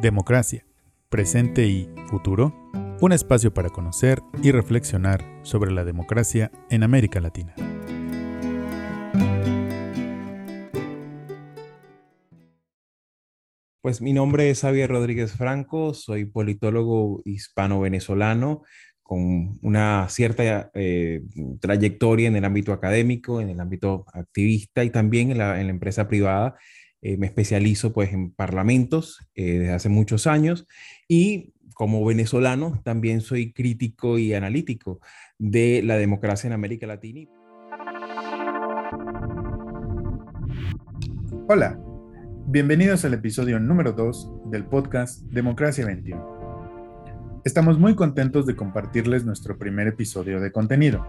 Democracia, presente y futuro, un espacio para conocer y reflexionar sobre la democracia en América Latina. Pues mi nombre es Javier Rodríguez Franco, soy politólogo hispano-venezolano con una cierta eh, trayectoria en el ámbito académico, en el ámbito activista y también en la, empresa privada. Eh, me especializo pues en parlamentos eh, desde hace muchos años y como venezolano también soy crítico y analítico de la democracia en América Latina. Hola, bienvenidos al episodio número 2 del podcast Democracia 21. Estamos muy contentos de compartirles nuestro primer episodio de contenido.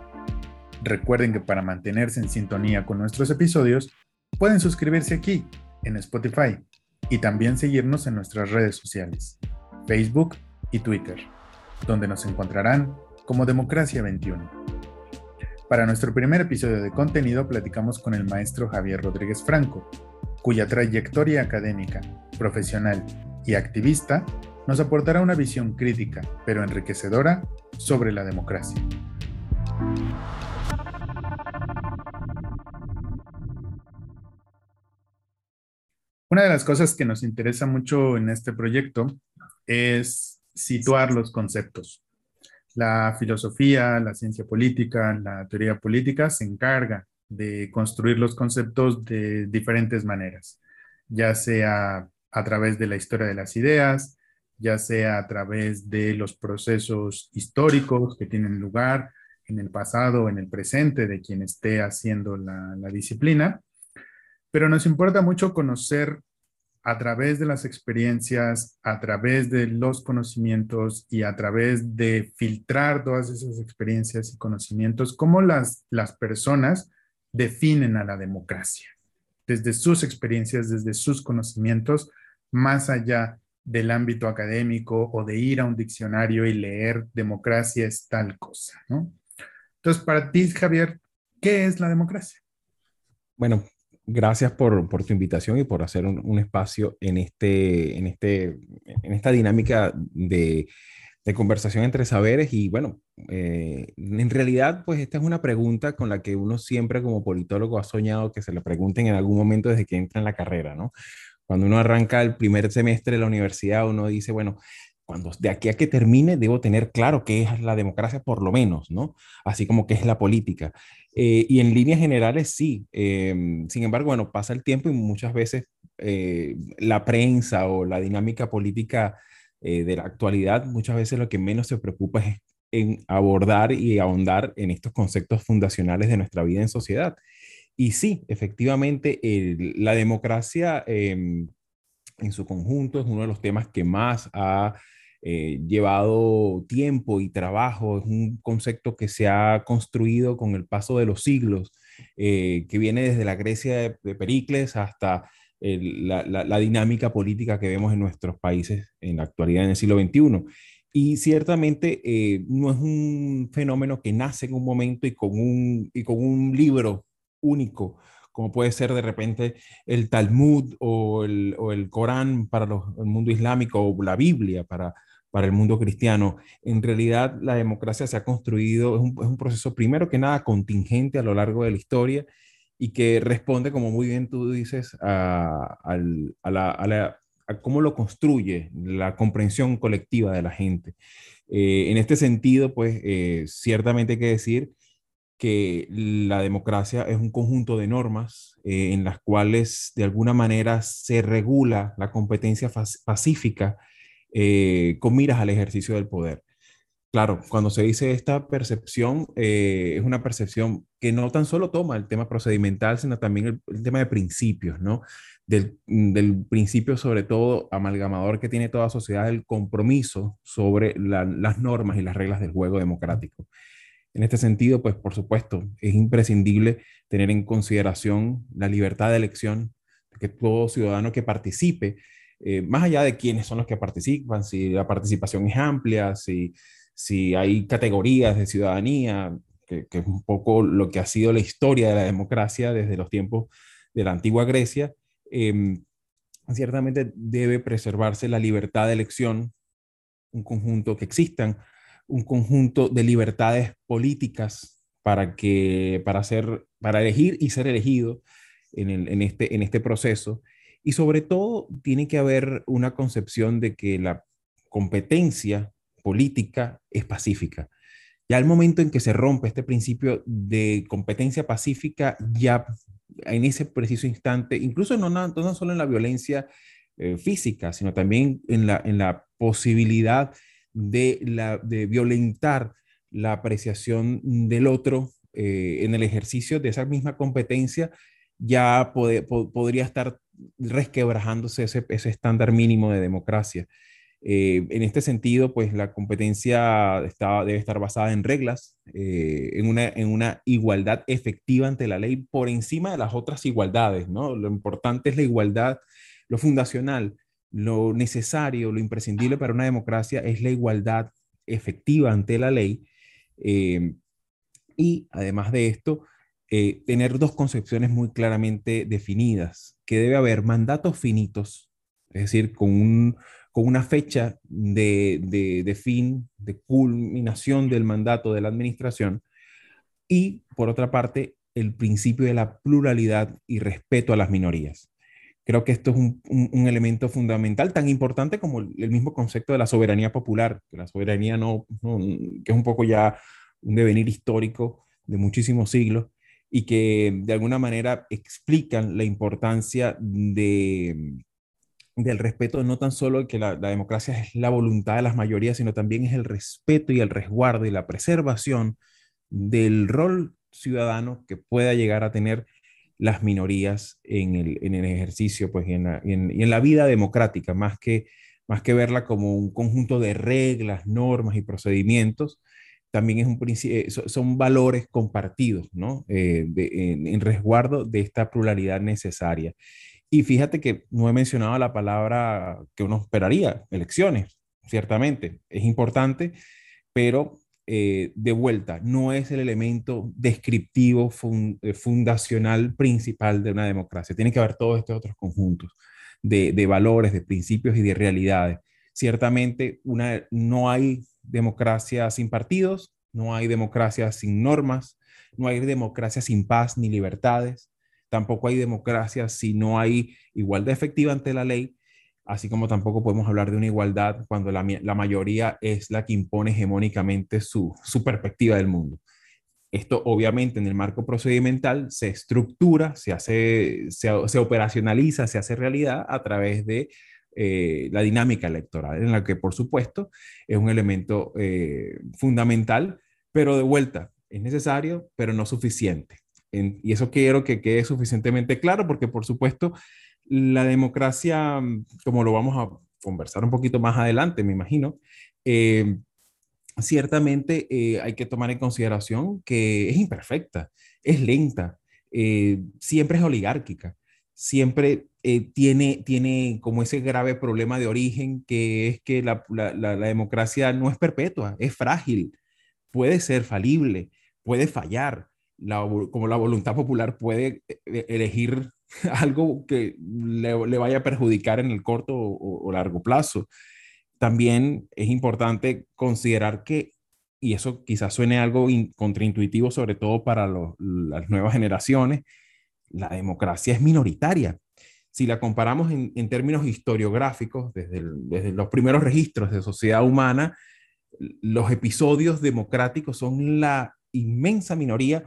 Recuerden que para mantenerse en sintonía con nuestros episodios, pueden suscribirse aquí, en Spotify, y también seguirnos en nuestras redes sociales, Facebook y Twitter, donde nos encontrarán como Democracia 21. Para nuestro primer episodio de contenido platicamos con el maestro Javier Rodríguez Franco, cuya trayectoria académica, profesional y activista nos aportará una visión crítica, pero enriquecedora, sobre la democracia. Una de las cosas que nos interesa mucho en este proyecto es situar los conceptos. La filosofía, la ciencia política, la teoría política se encarga de construir los conceptos de diferentes maneras, ya sea a través de la historia de las ideas, ya sea a través de los procesos históricos que tienen lugar en el pasado o en el presente de quien esté haciendo la, disciplina, pero nos importa mucho conocer a través de las experiencias, a través de los conocimientos y a través de filtrar todas esas experiencias y conocimientos, cómo las, las personas definen a la democracia, desde sus experiencias, desde sus conocimientos, más allá del ámbito académico o de ir a un diccionario y leer democracia es tal cosa, ¿no? Entonces, para ti, Javier, ¿qué es la democracia? Bueno, gracias por, por tu invitación y por hacer un, espacio en, este, en, este, en esta dinámica de, de conversación entre saberes y bueno, eh, en realidad pues esta es una pregunta con la que uno siempre como politólogo ha soñado que se le pregunten en algún momento desde que entra en la carrera, ¿no? Cuando uno arranca el primer semestre de la universidad, uno dice, bueno, cuando de aquí a que termine debo tener claro qué es la democracia por lo menos, ¿no? Así como qué es la política. Eh, y en líneas generales sí. Em, sin embargo, bueno, pasa el tiempo y muchas veces eh, la prensa o la dinámica política eh, de la actualidad, muchas veces lo que menos se preocupa es en abordar y ahondar en estos conceptos fundacionales de nuestra vida en sociedad. Y sí, efectivamente, la democracia em, en su conjunto es uno de los temas que más ha eh, llevado tiempo y trabajo, es un concepto que se ha construido con el paso de los siglos, eh, que viene desde la Grecia de, Pericles hasta la, dinámica política que vemos en nuestros países en la actualidad, en el siglo XXI. Y ciertamente eh, no es un fenómeno que nace en un momento y con un, y con un libro único, como puede ser de repente el Talmud o el, o el Corán para el mundo islámico o la Biblia para, para el mundo cristiano. En realidad, la democracia se ha construido, es un, es un, proceso primero que nada contingente a lo largo de la historia y que responde, como muy bien tú dices, a, a, la, a, la, a cómo lo construye la comprensión colectiva de la gente. Eh, en este sentido, pues eh, ciertamente hay que decir que la democracia es un conjunto de normas eh, en las cuales de alguna manera se regula la competencia pacífica eh, con miras al ejercicio del poder. Claro, cuando se dice esta percepción, eh, es una percepción que no tan solo toma el tema procedimental, sino también el, tema de principios, ¿no? Del, del, principio sobre todo amalgamador que tiene toda sociedad, el compromiso sobre las normas y las reglas del juego democrático. En este sentido, pues por supuesto, es imprescindible tener en consideración la libertad de elección, que todo ciudadano que participe, eh, más allá de quiénes son los que participan, si la participación es amplia, si, si hay categorías de ciudadanía, que, es un poco lo que ha sido la historia de la democracia desde los tiempos de la antigua Grecia, em, ciertamente debe preservarse la libertad de elección, un conjunto que existan, un conjunto de libertades políticas para que para ser para elegir y ser elegido en, en, este en este proceso y sobre todo tiene que haber una concepción de que la competencia política es pacífica. Ya al momento en que se rompe este principio de competencia pacífica, ya en ese preciso instante, incluso no, no, solo en la violencia eh, física, sino también en la, en la posibilidad de, la, de violentar la apreciación del otro eh, en el ejercicio de esa misma competencia, ya podría estar resquebrajándose ese, ese estándar mínimo de democracia. Eh, en este sentido, pues la competencia debe estar basada en reglas, eh, en, una, en una igualdad efectiva ante la ley por encima de las otras igualdades, ¿no? Lo importante es la igualdad, lo fundacional, lo necesario, lo imprescindible para una democracia es la igualdad efectiva ante la ley. Eh, y además de esto, tener dos concepciones muy claramente definidas, que debe haber mandatos finitos, es decir, con un, con una fecha de, fin, de culminación del mandato de la administración, y por otra parte, el principio de la pluralidad y respeto a las minorías. Creo que esto es un, elemento fundamental, tan importante como el, mismo concepto de la soberanía popular, que la soberanía no, que es un poco ya un devenir histórico de muchísimos siglos y que de alguna manera explican la importancia de, del respeto, no tan solo que la, democracia es la voluntad de las mayorías, sino también es el respeto y el resguardo y la preservación del rol ciudadano que pueda llegar a tener las minorías en el, en el ejercicio pues, y en, la, en, la vida democrática, más que, más que verla como un conjunto de reglas, normas y procedimientos, también es un eh, son valores compartidos, ¿no? Eh, en, resguardo de esta pluralidad necesaria. Y fíjate que no he mencionado la palabra que uno esperaría, elecciones, ciertamente, es importante, pero eh, de vuelta, no es el elemento descriptivo eh, fundacional principal de una democracia. Tiene que haber todos estos otros conjuntos de, valores, de principios y de realidades. Ciertamente, no hay democracia sin partidos, no hay democracia sin normas, no hay democracia sin paz ni libertades tampoco hay democracia si no hay igualdad efectiva ante la ley, así como tampoco podemos hablar de una igualdad cuando la, mayoría es la que impone hegemónicamente su, perspectiva del mundo. Esto obviamente en el marco procedimental se estructura, se, hace, se, operacionaliza, se hace realidad a través de eh, la dinámica electoral, en la que por supuesto es un elemento eh, fundamental, pero de vuelta, es necesario, pero no suficiente y eso quiero que quede suficientemente claro porque, por supuesto, la democracia, mm, como lo vamos a conversar un poquito más adelante, me imagino, eh, ciertamente eh, hay que tomar en consideración que es imperfecta, es lenta, eh, siempre es oligárquica, siempre tiene, tiene como ese grave problema de origen que es que la, la, la democracia no es perpetua, es frágil, puede ser falible, puede fallar como la voluntad popular puede elegir algo que le, vaya a perjudicar en el corto o, largo plazo. También es importante considerar que, y eso quizás suene algo contraintuitivo, sobre todo para las nuevas generaciones, la democracia es minoritaria. Si la comparamos en, términos historiográficos, desde, desde los primeros registros de sociedad humana, los episodios democráticos son la inmensa minoría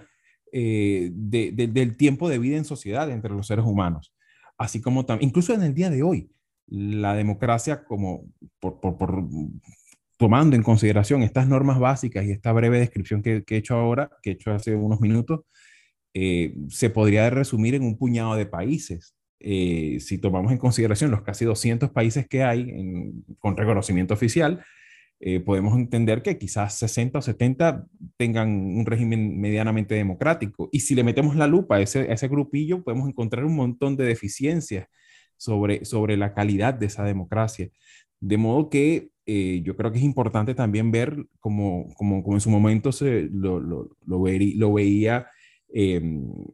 eh, del tiempo de vida en sociedad entre los seres humanos. Así como también, incluso en el día de hoy, la democracia, como por, tomando en consideración estas normas básicas y esta breve descripción que, he hecho ahora, que he hecho hace unos minutos, eh, se podría resumir en un puñado de países. Eh, si tomamos en consideración los casi 200 países que hay con reconocimiento oficial, eh, podemos entender que quizás 60 o 70 tengan un régimen medianamente democrático. Y si le metemos la lupa a ese, ese grupillo, podemos encontrar un montón de deficiencias sobre, sobre la calidad de esa democracia. De modo que eh, yo creo que es importante también ver como, como, como en su momento se lo, lo, lo, lo veía eh,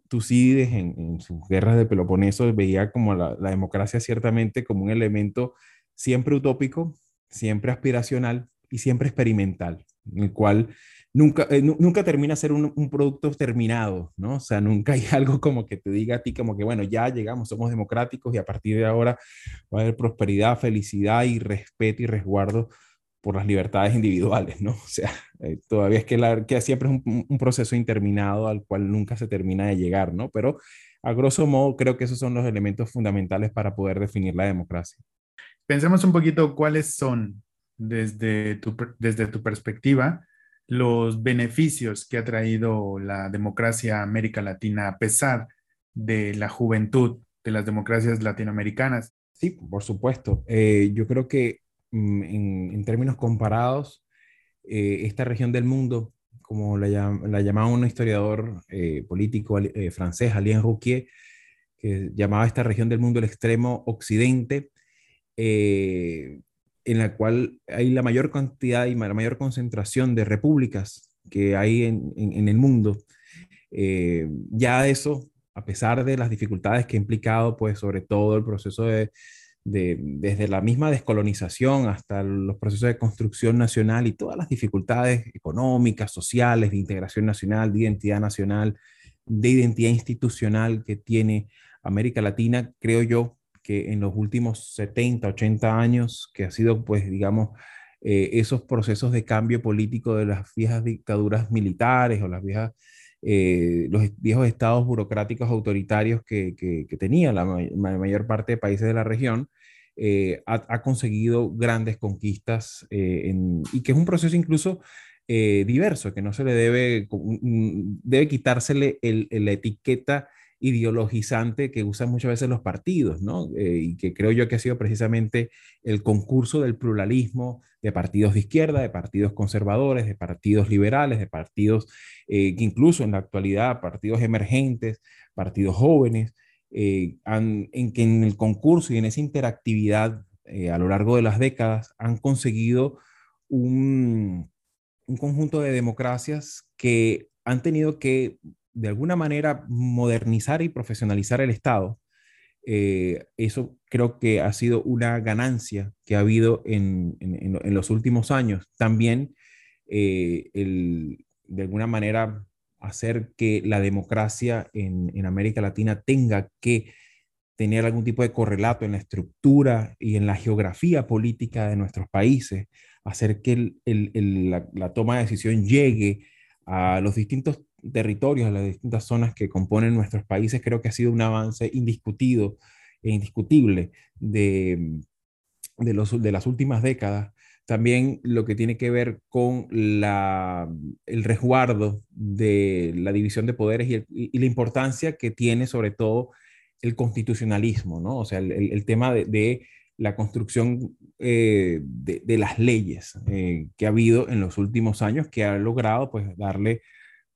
Tucídides en, sus guerras de Peloponeso veía como la, democracia ciertamente como un elemento siempre utópico, siempre aspiracional y siempre experimental, en el cual nunca, eh, nunca termina ser un, un, producto terminado, ¿no? O sea, nunca hay algo como que te diga a ti como que, bueno, ya llegamos, somos democráticos y a partir de ahora va a haber prosperidad, felicidad y respeto y resguardo por las libertades individuales, ¿no? O sea, eh, todavía es que, la, que siempre es un, un, proceso interminado al cual nunca se termina de llegar, ¿no? Pero a grosso modo creo que esos son los elementos fundamentales para poder definir la democracia. Pensemos un poquito cuáles son, desde tu, desde tu perspectiva, los beneficios que ha traído la democracia a América Latina a pesar de la juventud de las democracias latinoamericanas. Sí, por supuesto. Eh, yo creo que Mm, en, términos comparados, eh, esta región del mundo, como la, llamaba un historiador eh, político francés, Alain Rouquier, que llamaba esta región del mundo el extremo occidente, en la cual hay la mayor cantidad y la mayor concentración de repúblicas que hay en, en el mundo. ya eso, a pesar de las dificultades que ha implicado, pues sobre todo el proceso de, desde la misma descolonización hasta los procesos de construcción nacional y todas las dificultades económicas, sociales, de integración nacional, de identidad nacional, de identidad institucional que tiene América Latina, creo yo que en los últimos 70, 80 años, que ha sido, pues, digamos, eh, esos procesos de cambio político de las viejas dictaduras militares o las viejas, eh, los viejos estados burocráticos autoritarios que, que, tenía la, mayor parte de países de la región, eh, ha, conseguido grandes conquistas eh, y que es un proceso incluso eh, diverso, que no se le debe, debe quitársele el, la etiqueta ideologizante que usan muchas veces los partidos, ¿no? y que creo yo que ha sido precisamente el concurso del pluralismo de partidos de izquierda, de partidos conservadores, de partidos liberales, de partidos que incluso en la actualidad, partidos emergentes, partidos jóvenes, eh, en que en el concurso y en esa interactividad eh, a lo largo de las décadas han conseguido un, conjunto de democracias que han tenido que de alguna manera modernizar y profesionalizar el Estado. Eh, eso creo que ha sido una ganancia que ha habido en, en, en los últimos años. También el, de alguna manera hacer que la democracia en, América Latina tenga que tener algún tipo de correlato en la estructura y en la geografía política de nuestros países, hacer que la, toma de decisión llegue a los distintos territorios, las distintas zonas que componen nuestros países, creo que ha sido un avance indiscutido e indiscutible de, de, los, de las últimas décadas también lo que tiene que ver con la, el resguardo de la división de poderes y, la importancia que tiene sobre todo el constitucionalismo, ¿no? O sea, el, tema de, la construcción eh, de, las leyes eh, que ha habido en los últimos años, que ha logrado pues darle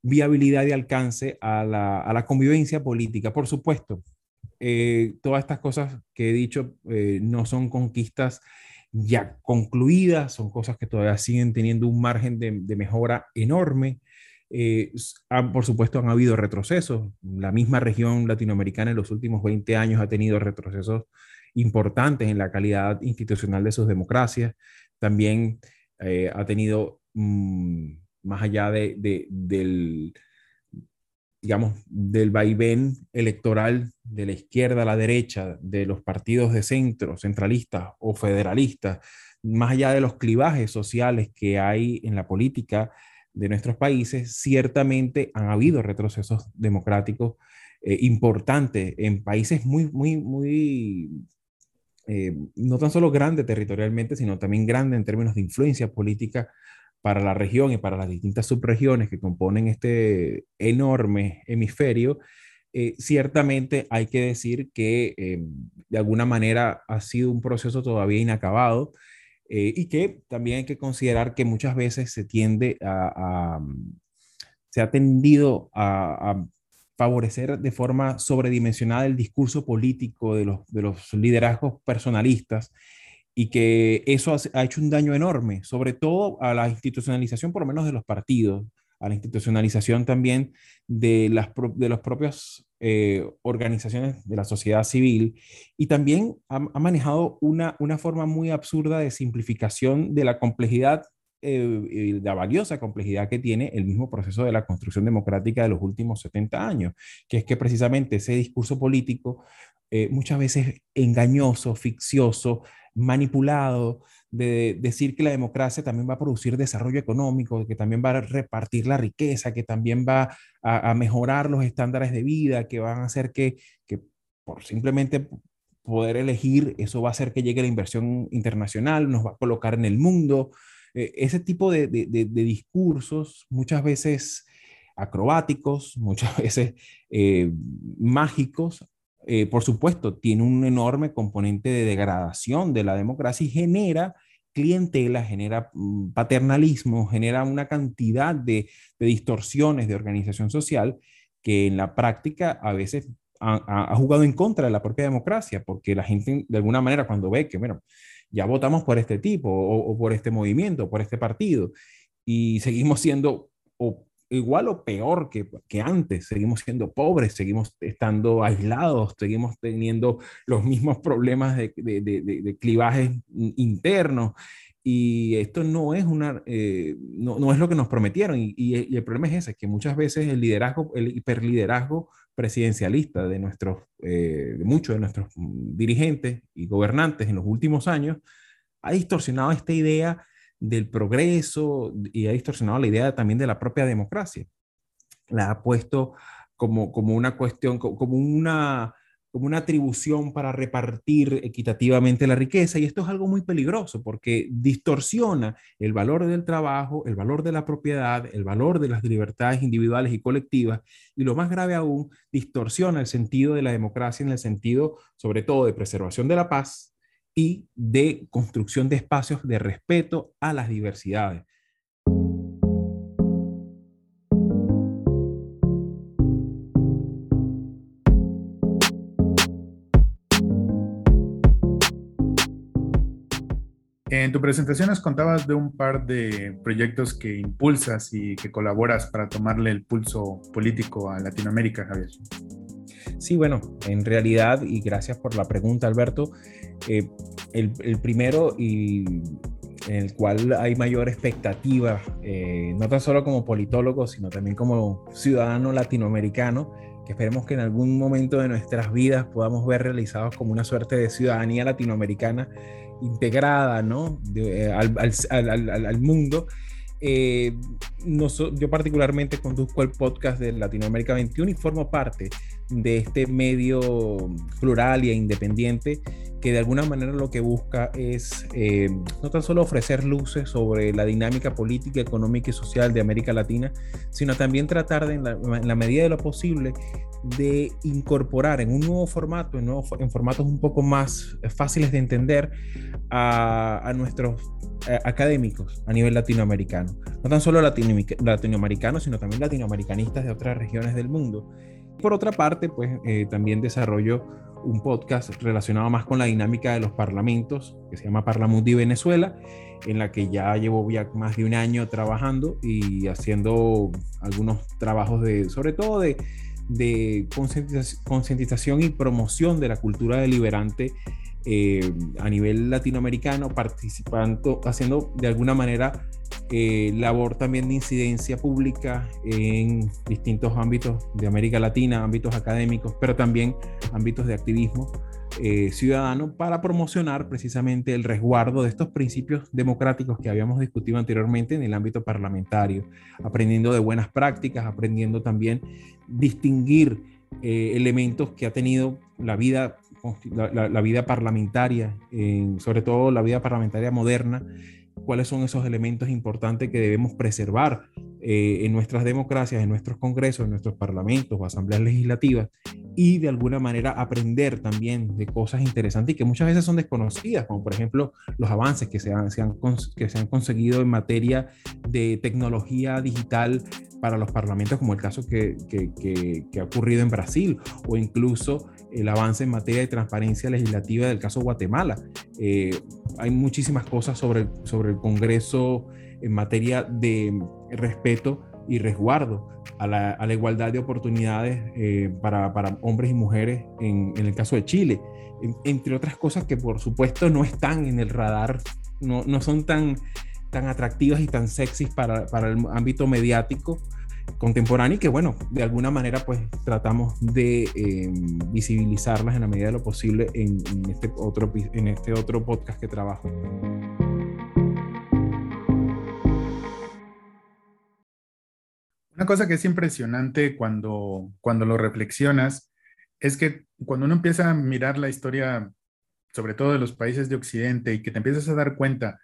viabilidad y alcance a la, convivencia política. Por supuesto, eh, todas estas cosas que he dicho no son conquistas ya concluidas, son cosas que todavía siguen teniendo un margen de, mejora enorme. Eh, por supuesto, han habido retrocesos. La misma región latinoamericana en los últimos 20 años ha tenido retrocesos importantes en la calidad institucional de sus democracias. También eh, ha tenido, mm, más allá de, del, digamos, del vaivén electoral de la izquierda a la derecha, de los partidos de centro, centralistas o federalistas, más allá de los clivajes sociales que hay en la política de nuestros países, ciertamente han habido retrocesos democráticos eh, importantes en países muy, muy, muy, eh, no tan solo grandes territorialmente, sino también grandes en términos de influencia política para la región y para las distintas subregiones que componen este enorme hemisferio, eh, ciertamente hay que decir que eh, de alguna manera ha sido un proceso todavía inacabado eh, y que también hay que considerar que muchas veces se tiende a, se ha tendido a, a, favorecer de forma sobredimensionada el discurso político de los, de los liderazgos personalistas y que eso ha, hecho un daño enorme, sobre todo a la institucionalización por lo menos de los partidos, a la institucionalización también de las, de las propias eh, organizaciones de la sociedad civil y también ha, manejado una, una forma muy absurda de simplificación de la complejidad eh, la valiosa complejidad que tiene el mismo proceso de la construcción democrática de los últimos 70 años, que es que precisamente ese discurso político eh, muchas veces engañoso, ficcioso, manipulado, de decir que la democracia también va a producir desarrollo económico, que también va a repartir la riqueza, que también va a, mejorar los estándares de vida, que van a hacer que, que, por simplemente poder elegir, eso va a hacer que llegue la inversión internacional, nos va a colocar en el mundo. Eh, ese tipo de, de, de, discursos muchas veces acrobáticos, muchas veces eh, mágicos, eh, por supuesto, tiene un enorme componente de degradación de la democracia y genera clientela, genera mm, paternalismo, genera una cantidad de, distorsiones de organización social que en la práctica a veces ha, jugado en contra de la propia democracia, porque la gente de alguna manera cuando ve que, bueno, ya votamos por este tipo o, por este movimiento, o por este partido, y seguimos siendo o igual o peor que, que, antes. Seguimos siendo pobres, seguimos estando aislados, seguimos teniendo los mismos problemas de, de, de, clivajes internos. Y esto no es, una, eh, no, no, es lo que nos prometieron. Y, y, el problema es ese, que muchas veces el liderazgo, el hiperliderazgo presidencialista de, nuestros, eh, de muchos de nuestros dirigentes y gobernantes en los últimos años ha distorsionado esta idea del progreso y ha distorsionado la idea también de la propia democracia. La ha puesto como, como una cuestión, como una, como una atribución para repartir equitativamente la riqueza y esto es algo muy peligroso porque distorsiona el valor del trabajo, el valor de la propiedad, el valor de las libertades individuales y colectivas y lo más grave aún, distorsiona el sentido de la democracia en el sentido sobre todo de preservación de la paz, y de construcción de espacios de respeto a las diversidades. En tu presentación nos contabas de un par de proyectos que impulsas y que colaboras para tomarle el pulso político a Latinoamérica, Javier. Sí, bueno, en realidad, y gracias por la pregunta, Alberto, eh, el, primero y en el cual hay mayor expectativa, eh, no tan solo como politólogo, sino también como ciudadano latinoamericano, que esperemos que en algún momento de nuestras vidas podamos ver realizados como una suerte de ciudadanía latinoamericana integrada ¿no? Eh, al, mundo. yo particularmente conduzco el podcast de Latinoamérica 21 y formo parte de este medio plural e independiente que de alguna manera lo que busca es eh, no tan solo ofrecer luces sobre la dinámica política, económica y social de América Latina, sino también tratar de, en, la, medida de lo posible de incorporar en un nuevo formato, en, en formatos un poco más fáciles de entender a, nuestros eh, académicos a nivel latinoamericano. No tan solo latinoamericanos, sino también latinoamericanistas de otras regiones del mundo por otra parte, pues eh, también desarrollo un podcast relacionado más con la dinámica de los parlamentos, que se llama Parlamundi Venezuela, en la que ya llevo ya más de un año trabajando y haciendo algunos trabajos de, sobre todo de, de concientización y promoción de la cultura deliberante eh, a nivel latinoamericano, participando, haciendo de alguna manera eh, labor también de incidencia pública en distintos ámbitos de América Latina, ámbitos académicos, pero también ámbitos de activismo eh, ciudadano para promocionar precisamente el resguardo de estos principios democráticos que habíamos discutido anteriormente en el ámbito parlamentario, aprendiendo de buenas prácticas, aprendiendo también distinguir elementos que ha tenido la, vida parlamentaria, sobre todo la vida parlamentaria moderna, cuáles son esos elementos importantes que debemos preservar eh, en nuestras democracias, en nuestros congresos, en nuestros parlamentos o asambleas legislativas y de alguna manera aprender también de cosas interesantes y que muchas veces son desconocidas, como por ejemplo los avances que se han, que se han conseguido en materia de tecnología digital para los parlamentos, como el caso que, que, ha ocurrido en Brasil, o incluso el avance en materia de transparencia legislativa del caso Guatemala. Eh, hay muchísimas cosas sobre, sobre el Congreso en materia de respeto y resguardo a la, igualdad de oportunidades eh, para, hombres y mujeres en, el caso de Chile, entre otras cosas que por supuesto no están en el radar, no, no son tan, tan atractivas y tan sexys para, para el ámbito mediático contemporáneo y que bueno, de alguna manera pues tratamos de em, visibilizarlas en la medida de lo posible en, este otro, en este otro podcast que trabajo. Una cosa que es impresionante cuando, cuando lo reflexionas es que cuando uno empieza a mirar la historia, sobre todo de los países de Occidente, y que te empiezas a dar cuenta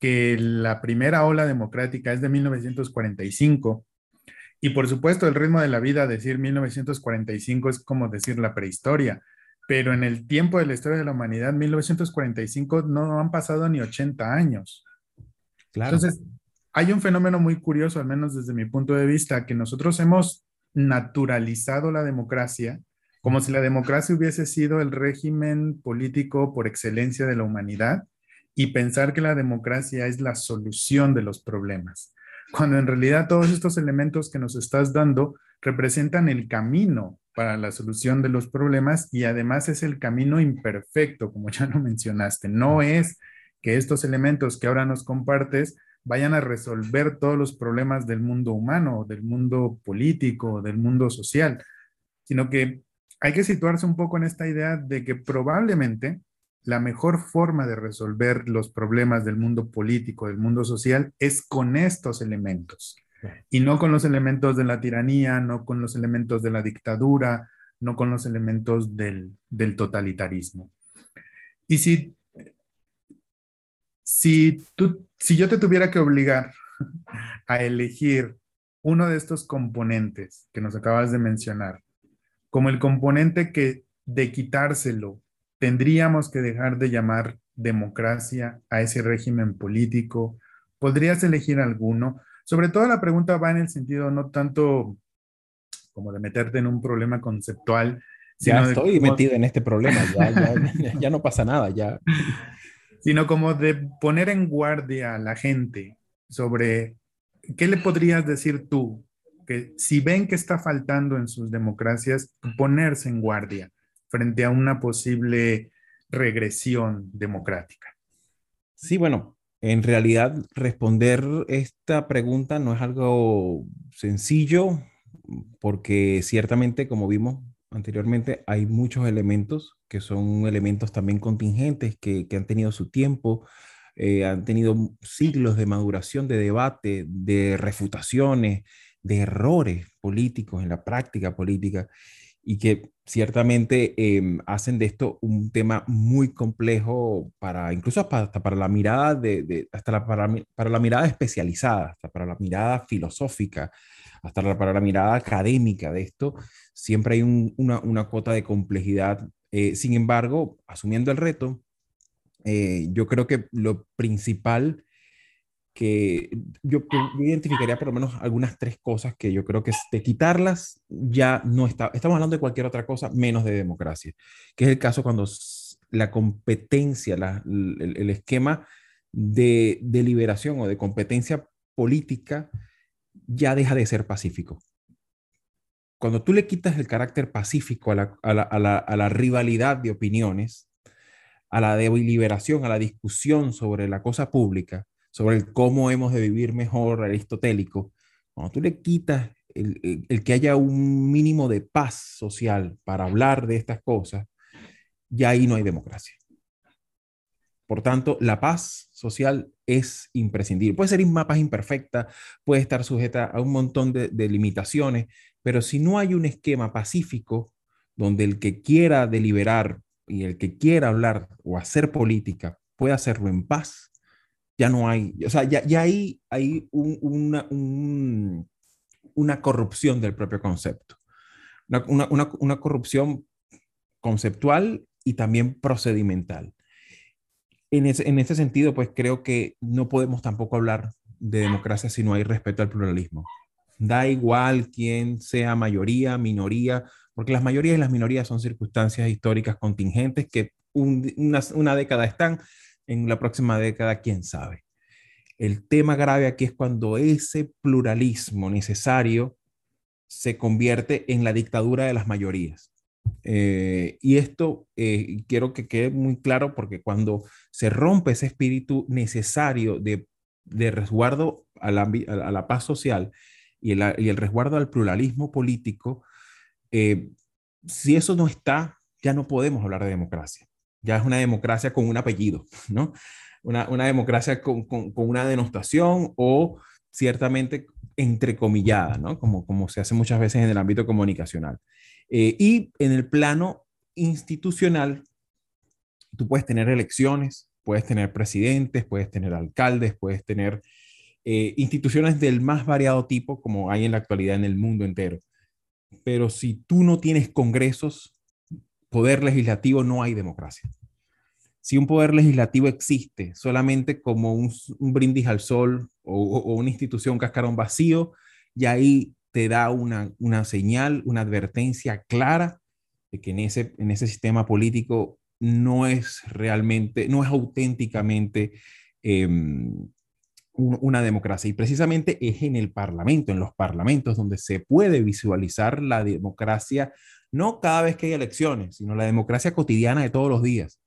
que la primera ola democrática es de 1945, y por supuesto el ritmo de la vida, decir 1945 es como decir la prehistoria, pero en el tiempo de la historia de la humanidad, 1945 no han pasado ni 80 años. Claro. Entonces, hay un fenómeno muy curioso, al menos desde mi punto de vista, que nosotros hemos naturalizado la democracia como si la democracia hubiese sido el régimen político por excelencia de la humanidad y pensar que la democracia es la solución de los problemas, cuando en realidad todos estos elementos que nos estás dando representan el camino para la solución de los problemas y además es el camino imperfecto, como ya lo mencionaste. No es que estos elementos que ahora nos compartes vayan a resolver todos los problemas del mundo humano, del mundo político, del mundo social, sino que hay que situarse un poco en esta idea de que probablemente la mejor forma de resolver los problemas del mundo político, del mundo social, es con estos elementos y no con los elementos de la tiranía, no con los elementos de la dictadura, no con los elementos del, del totalitarismo. Y si si, tú, si yo te tuviera que obligar a elegir uno de estos componentes que nos acabas de mencionar, como el componente que de quitárselo tendríamos que dejar de llamar democracia a ese régimen político, ¿podrías elegir alguno? Sobre todo la pregunta va en el sentido no tanto como de meterte en un problema conceptual. Ya estoy metido en este problema, ya, ya no pasa nada, ya sino como de poner en guardia a la gente sobre qué le podrías decir tú, que si ven que está faltando en sus democracias, ponerse en guardia frente a una posible regresión democrática. Sí, bueno, en realidad responder esta pregunta no es algo sencillo porque ciertamente, como vimos anteriormente, hay muchos elementos que son elementos también contingentes que, han tenido su tiempo, eh, han tenido siglos de maduración, de debate, de refutaciones, de errores políticos en la práctica política y que ciertamente em, hacen de esto un tema muy complejo para incluso hasta para la mirada de, hasta para, para, la mirada especializada, hasta para la mirada filosófica, hasta para la mirada académica de esto, siempre hay una, una, cuota de complejidad. Eh, sin embargo, asumiendo el reto, eh, yo creo que lo principal que yo, identificaría por lo menos algunas tres cosas que yo creo que de quitarlas ya no está, estamos hablando de cualquier otra cosa menos de democracia, que es el caso cuando la competencia, el, esquema de deliberación o de competencia política ya deja de ser pacífico cuando tú le quitas el carácter pacífico a la, rivalidad de opiniones, a la deliberación, a la discusión sobre la cosa pública, sobre el cómo hemos de vivir mejor aristotélico, cuando tú le quitas el, que haya un mínimo de paz social para hablar de estas cosas, ya ahí no hay democracia. Por tanto, la paz social es imprescindible. Puede ser una paz imperfecta, puede estar sujeta a un montón de, limitaciones, pero si no hay un esquema pacífico donde el que quiera deliberar y el que quiera hablar o hacer política puede hacerlo en paz, ya no hay, o sea, ya, ya hay, hay una, una, corrupción del propio concepto, una, una, una, corrupción conceptual y también procedimental. En ese, en ese sentido, pues creo que no podemos tampoco hablar de democracia si no hay respeto al pluralismo. Da igual quién sea mayoría, minoría, porque las mayorías y las minorías son circunstancias históricas contingentes que una, década están, en la próxima década, quién sabe. El tema grave aquí es cuando ese pluralismo necesario se convierte en la dictadura de las mayorías. Eh, y esto eh, quiero que quede muy claro porque cuando se rompe ese espíritu necesario de, resguardo a la, paz social y el, resguardo al pluralismo político, eh, si eso no está, ya no podemos hablar de democracia. Ya es una democracia con un apellido, ¿no? Una, democracia con, con, una denostación o ciertamente entrecomillada, ¿no? Como, como se hace muchas veces en el ámbito comunicacional. Eh, y en el plano institucional, tú puedes tener elecciones, puedes tener presidentes, puedes tener alcaldes, puedes tener eh, instituciones del más variado tipo como hay en la actualidad en el mundo entero. Pero si tú no tienes congresos, poder legislativo, no hay democracia. Si un poder legislativo existe solamente como un, brindis al sol o, o, una institución cascarón vacío, y ahí te da una, una señal, una advertencia clara de que en ese, en ese sistema político no es realmente, no es auténticamente em, una democracia. Y precisamente es en el Parlamento, en los parlamentos, donde se puede visualizar la democracia, no cada vez que hay elecciones, sino la democracia cotidiana de todos los días.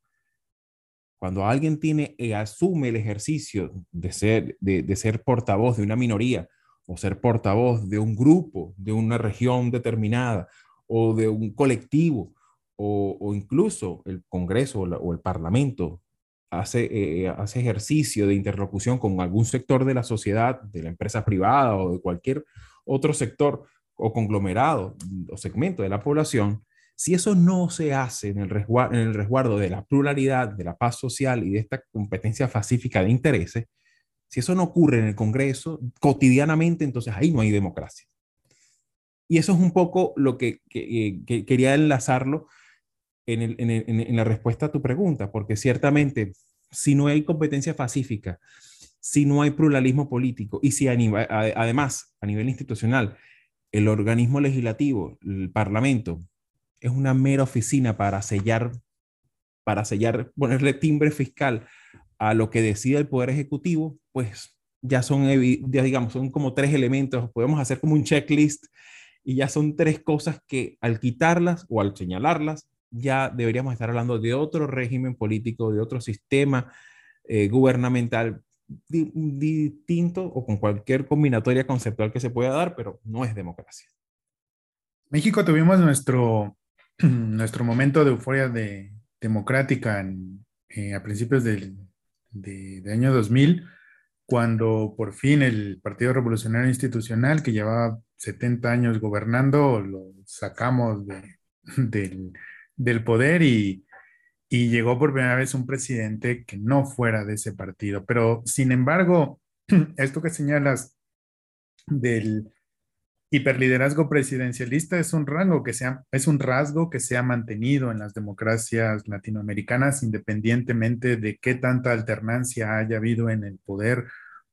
Cuando alguien tiene, eh, asume el ejercicio de ser, de, de ser portavoz de una minoría o ser portavoz de un grupo, de una región determinada o de un colectivo o, incluso el Congreso o, el Parlamento hace, eh, hace ejercicio de interlocución con algún sector de la sociedad, de la empresa privada o de cualquier otro sector o conglomerado o segmento de la población, si eso no se hace en el, resguardo, en el resguardo de la pluralidad, de la paz social y de esta competencia pacífica de intereses, si eso no ocurre en el Congreso cotidianamente, entonces ahí no hay democracia. Y eso es un poco lo que, eh, quería enlazarlo en, la respuesta a tu pregunta, porque ciertamente si no hay competencia pacífica, si no hay pluralismo político y si además a nivel institucional el organismo legislativo, el Parlamento, es una mera oficina para sellar, para sellar, ponerle timbre fiscal a lo que decide el Poder Ejecutivo, pues ya son, ya digamos, son como tres elementos, podemos hacer como un checklist y ya son tres cosas que al quitarlas o al señalarlas, ya deberíamos estar hablando de otro régimen político, de otro sistema eh, gubernamental distinto o con cualquier combinatoria conceptual que se pueda dar, pero no es democracia. México tuvimos nuestro, nuestro momento de euforia de, democrática eh, a principios del de, año 2000, cuando por fin el Partido Revolucionario Institucional, que llevaba 70 años gobernando, lo sacamos del, poder y, y llegó por primera vez un presidente que no fuera de ese partido. Pero, sin embargo, esto que señalas del hiperliderazgo presidencialista es un rango que sea, es un rasgo que se ha mantenido en las democracias latinoamericanas independientemente de qué tanta alternancia haya habido en el poder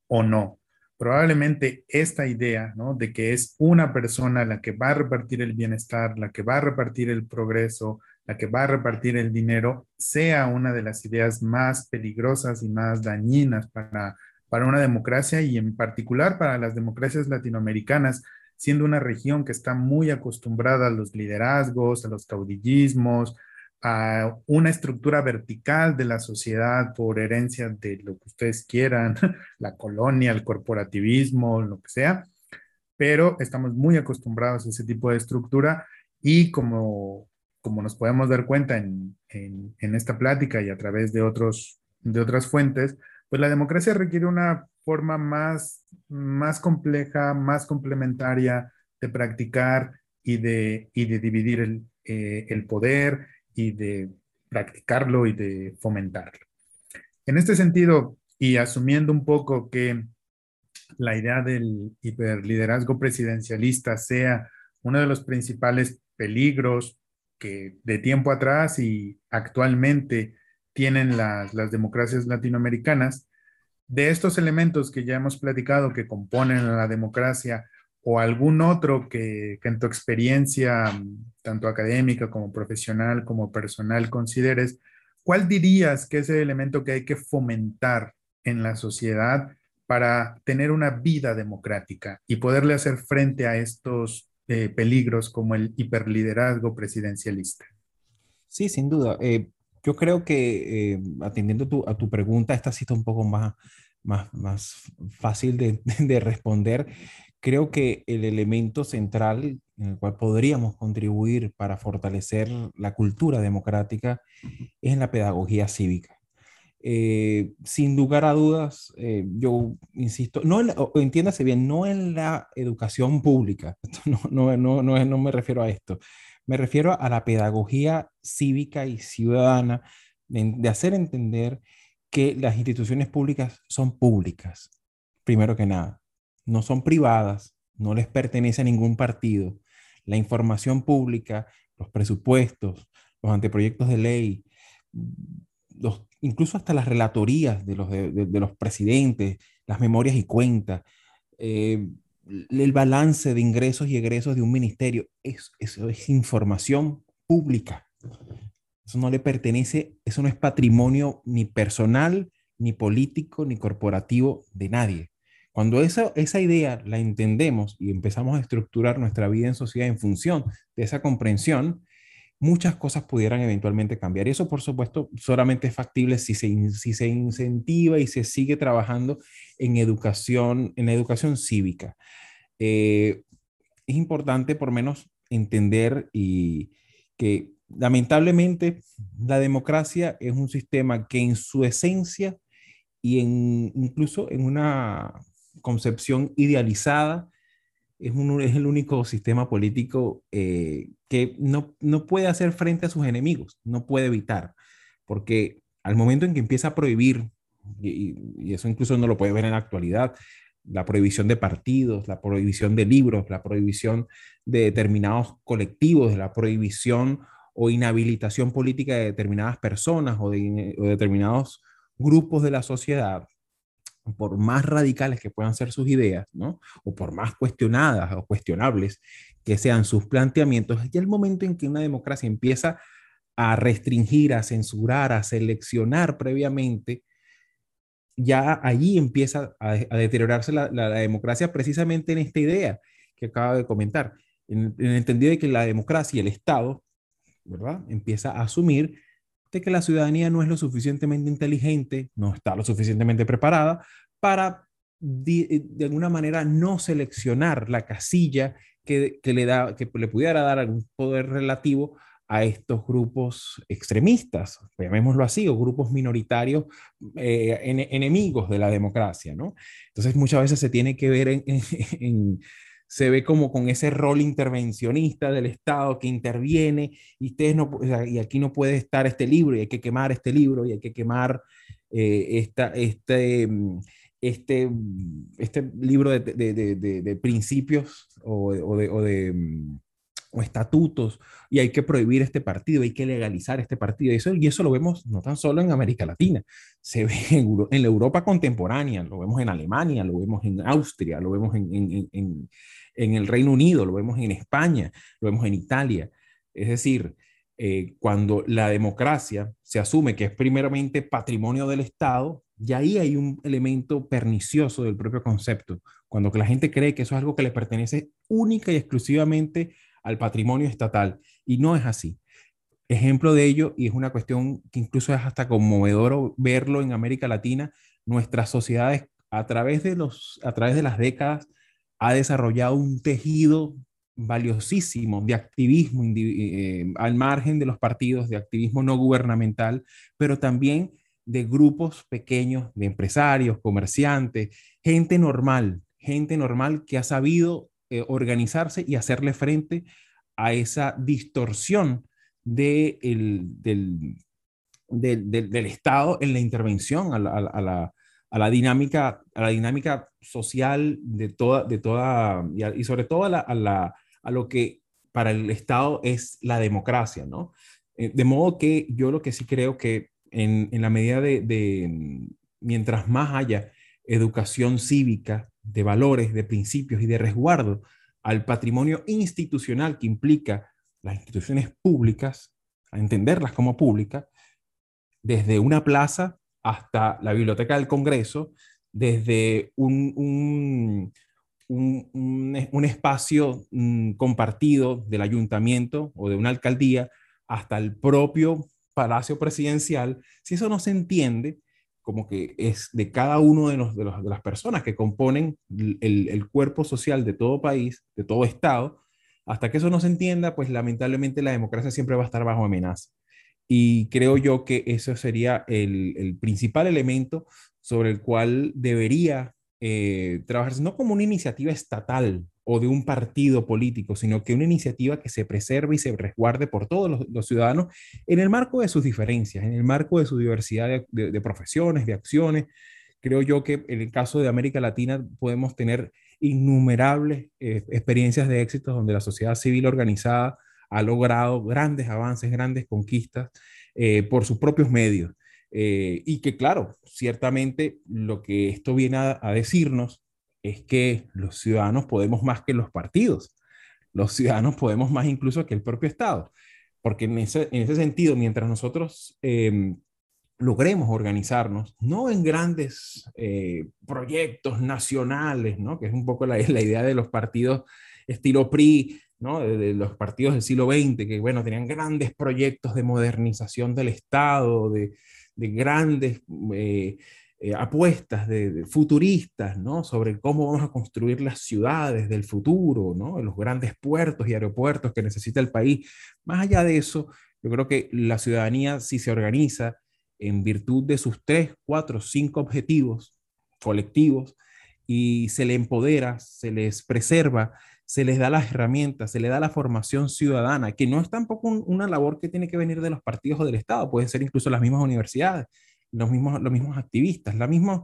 o no. Probablemente esta idea, ¿no? De que es una persona la que va a repartir el bienestar, la que va a repartir el progreso, la que va a repartir el dinero, sea una de las ideas más peligrosas y más dañinas para, para una democracia y en particular para las democracias latinoamericanas siendo una región que está muy acostumbrada a los liderazgos, a los caudillismos, a una estructura vertical de la sociedad por herencia de lo que ustedes quieran, la colonia, el corporativismo, lo que sea, pero estamos muy acostumbrados a ese tipo de estructura y como, como nos podemos dar cuenta en, en esta plática y a través de, otros, de otras fuentes, pues la democracia requiere una forma más, más compleja, más complementaria de practicar y de, y de dividir el, eh, el poder y de practicarlo y de fomentarlo. En este sentido, y asumiendo un poco que la idea del hiperliderazgo presidencialista sea uno de los principales peligros que de tiempo atrás y actualmente tienen las, las democracias latinoamericanas, de estos elementos que ya hemos platicado que componen la democracia o algún otro que, en tu experiencia, tanto académica como profesional como personal, consideres, ¿cuál dirías que es el elemento que hay que fomentar en la sociedad para tener una vida democrática y poderle hacer frente a estos eh, peligros como el hiperliderazgo presidencialista? Sí, sin duda. Eh, yo creo que eh, atendiendo a tu pregunta, esta cita un poco más, más, más fácil de, de responder. Creo que el elemento central en el cual podríamos contribuir para fortalecer la cultura democrática es en la pedagogía cívica. Eh, sin lugar a dudas, eh, yo insisto, no entiéndase bien, no en la educación pública, no, no, no, no me refiero a esto, me refiero a la pedagogía cívica y ciudadana de, de hacer entender que las instituciones públicas son públicas, primero que nada, no son privadas, no les pertenece a ningún partido. La información pública, los presupuestos, los anteproyectos de ley, los, incluso hasta las relatorías de los, de, los presidentes, las memorias y cuentas, eh, el balance de ingresos y egresos de un ministerio, eso es información pública. Eso no le pertenece, eso no es patrimonio ni personal, ni político, ni corporativo de nadie. Cuando esa, esa idea la entendemos y empezamos a estructurar nuestra vida en sociedad en función de esa comprensión, muchas cosas pudieran eventualmente cambiar. Y eso, por supuesto, solamente es factible si se, si se incentiva y se sigue trabajando en educación, en educación cívica. Eh, es importante, por menos, entender y que lamentablemente, la democracia es un sistema que en su esencia y en, incluso en una concepción idealizada, es, un, es el único sistema político eh, que no, no puede hacer frente a sus enemigos, no puede evitar, porque al momento en que empieza a prohibir, y, eso incluso no lo puede ver en la actualidad, la prohibición de partidos, la prohibición de libros, la prohibición de determinados colectivos, la prohibición o inhabilitación política de determinadas personas o de, determinados grupos de la sociedad, por más radicales que puedan ser sus ideas, ¿no? O por más cuestionadas o cuestionables que sean sus planteamientos, ya el momento en que una democracia empieza a restringir, a censurar, a seleccionar previamente, ya allí empieza a, deteriorarse la, democracia precisamente en esta idea que acaba de comentar, en, el entendido de que la democracia y el Estado ¿verdad? Empieza a asumir de que la ciudadanía no es lo suficientemente inteligente, no está lo suficientemente preparada para de, alguna manera no seleccionar la casilla que, le da, que le pudiera dar algún poder relativo a estos grupos extremistas, llamémoslo así, o grupos minoritarios eh, enemigos de la democracia, ¿no? Entonces muchas veces se tiene que ver se ve como con ese rol intervencionista del Estado que interviene y, ustedes no, y aquí no puede estar este libro y hay que quemar este libro y hay que quemar eh, esta, este, este, este libro de, de, de, principios o, o, de, o estatutos y hay que prohibir este partido, hay que legalizar este partido. Y eso, y eso lo vemos no tan solo en América Latina, se ve en, en la Europa contemporánea, lo vemos en Alemania, lo vemos en Austria, lo vemos en, en, en, en el Reino Unido, lo vemos en España, lo vemos en Italia. Es decir, eh, cuando la democracia se asume que es primeramente patrimonio del Estado, y ahí hay un elemento pernicioso del propio concepto. Cuando la gente cree que eso es algo que le pertenece única y exclusivamente al patrimonio estatal, y no es así. Ejemplo de ello, y es una cuestión que incluso es hasta conmovedor verlo en América Latina, nuestras sociedades a través de, los, a través de las décadas ha desarrollado un tejido valiosísimo de activismo eh, al margen de los partidos, de activismo no gubernamental, pero también de grupos pequeños, de empresarios, comerciantes, gente normal, gente normal que ha sabido eh, organizarse y hacerle frente a esa distorsión de del, del, Estado en la intervención a la, a la dinámica, a la dinámica social de toda, de toda y, sobre todo a, la, a, lo que para el Estado es la democracia, ¿no? Eh, de modo que yo lo que sí creo que en, en la medida de, de, mientras más haya educación cívica, de valores, de principios y de resguardo al patrimonio institucional que implica las instituciones públicas, a entenderlas como públicas, desde una plaza hasta la Biblioteca del Congreso, desde un, un, espacio mm, compartido del ayuntamiento o de una alcaldía hasta el propio palacio presidencial, si eso no se entiende, como que es de cada uno de, las personas que componen el, cuerpo social de todo país, de todo Estado, hasta que eso no se entienda, pues lamentablemente la democracia siempre va a estar bajo amenaza. Y creo yo que eso sería el, el principal elemento sobre el cual debería eh, trabajarse, no como una iniciativa estatal o de un partido político, sino que una iniciativa que se preserve y se resguarde por todos los, ciudadanos en el marco de sus diferencias, en el marco de su diversidad de, profesiones, de acciones. Creo yo que en el caso de América Latina podemos tener innumerables eh, experiencias de éxito donde la sociedad civil organizada ha logrado grandes avances, grandes conquistas eh, por sus propios medios. Eh, y que claro, ciertamente lo que esto viene a, decirnos es que los ciudadanos podemos más que los partidos. Los ciudadanos podemos más incluso que el propio Estado. Porque en ese, en ese sentido, mientras nosotros eh, logremos organizarnos, no en grandes eh, proyectos nacionales, ¿no? que es un poco la, la idea de los partidos estilo PRI, ¿no? De, los partidos del siglo XX, que bueno, tenían grandes proyectos de modernización del Estado, de, de grandes eh, eh, apuestas de, futuristas, ¿no? Sobre cómo vamos a construir las ciudades del futuro, ¿no? Los grandes puertos y aeropuertos que necesita el país. Más allá de eso, yo creo que la ciudadanía, si se organiza en virtud de sus tres, cuatro, cinco objetivos colectivos y se le empodera, se les preserva, se les da las herramientas, se le da la formación ciudadana, que no es tampoco un, una labor que tiene que venir de los partidos o del Estado, puede ser incluso las mismas universidades, los mismos, los mismos activistas, la misma,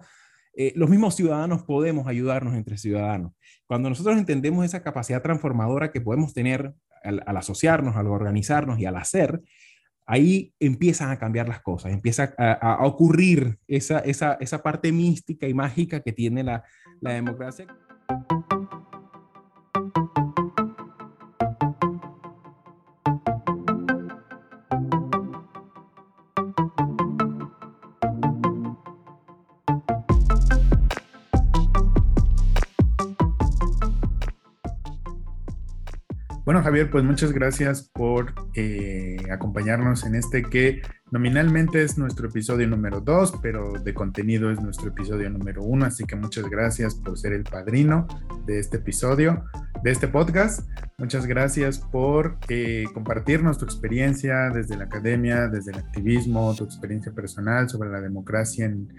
eh, los mismos ciudadanos podemos ayudarnos entre ciudadanos. Cuando nosotros entendemos esa capacidad transformadora que podemos tener al, al asociarnos, al organizarnos y al hacer, ahí empiezan a cambiar las cosas, empieza a, a ocurrir esa, esa, esa, parte mística y mágica que tiene la, la democracia. Bueno, Javier, pues muchas gracias por eh, acompañarnos en este que nominalmente es nuestro episodio número 2, pero de contenido es nuestro episodio número 1, así que muchas gracias por ser el padrino de este episodio, de este podcast. Muchas gracias por eh, compartirnos tu experiencia desde la academia, desde el activismo, tu experiencia personal sobre la democracia en,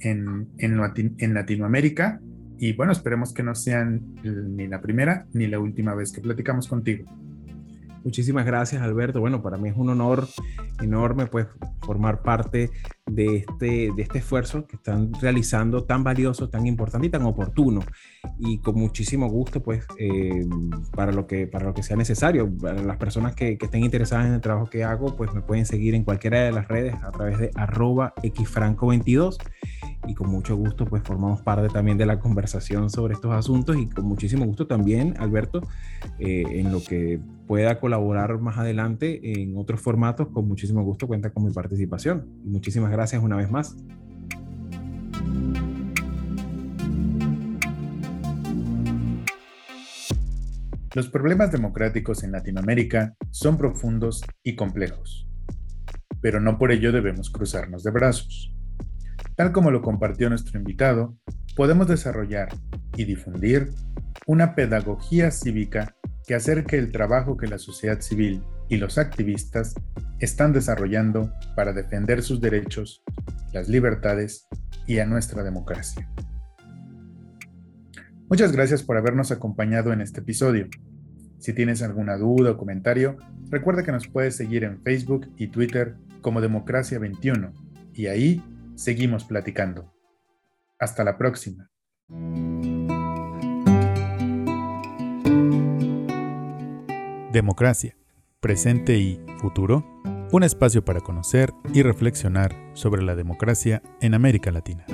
en, en, en Latinoamérica. Y bueno, esperemos que no sean ni la primera ni la última vez que platicamos contigo. Muchísimas gracias, Alberto. Bueno, para mí es un honor enorme pues formar parte de este, de este esfuerzo que están realizando tan valioso, tan importante y tan oportuno. Y con muchísimo gusto pues eh, para, lo que, para lo que sea necesario. Para las personas que, que, estén interesadas en el trabajo que hago pues me pueden seguir en cualquiera de las redes a través de arroba xfranco22 y con mucho gusto pues formamos parte también de la conversación sobre estos asuntos y con muchísimo gusto también, Alberto, eh, en lo que pueda colaborar más adelante en otros formatos, con muchísimo gusto cuenta con mi participación. Muchísimas gracias una vez más. Los problemas democráticos en Latinoamérica son profundos y complejos, pero no por ello debemos cruzarnos de brazos. Tal como lo compartió nuestro invitado, podemos desarrollar y difundir una pedagogía cívica que acerque el trabajo que la sociedad civil y los activistas están desarrollando para defender sus derechos, las libertades y a nuestra democracia. Muchas gracias por habernos acompañado en este episodio. Si tienes alguna duda o comentario, recuerda que nos puedes seguir en Facebook y Twitter como Democracia21 y ahí seguimos platicando. Hasta la próxima. Democracia, presente y futuro. Un espacio para conocer y reflexionar sobre la democracia en América Latina.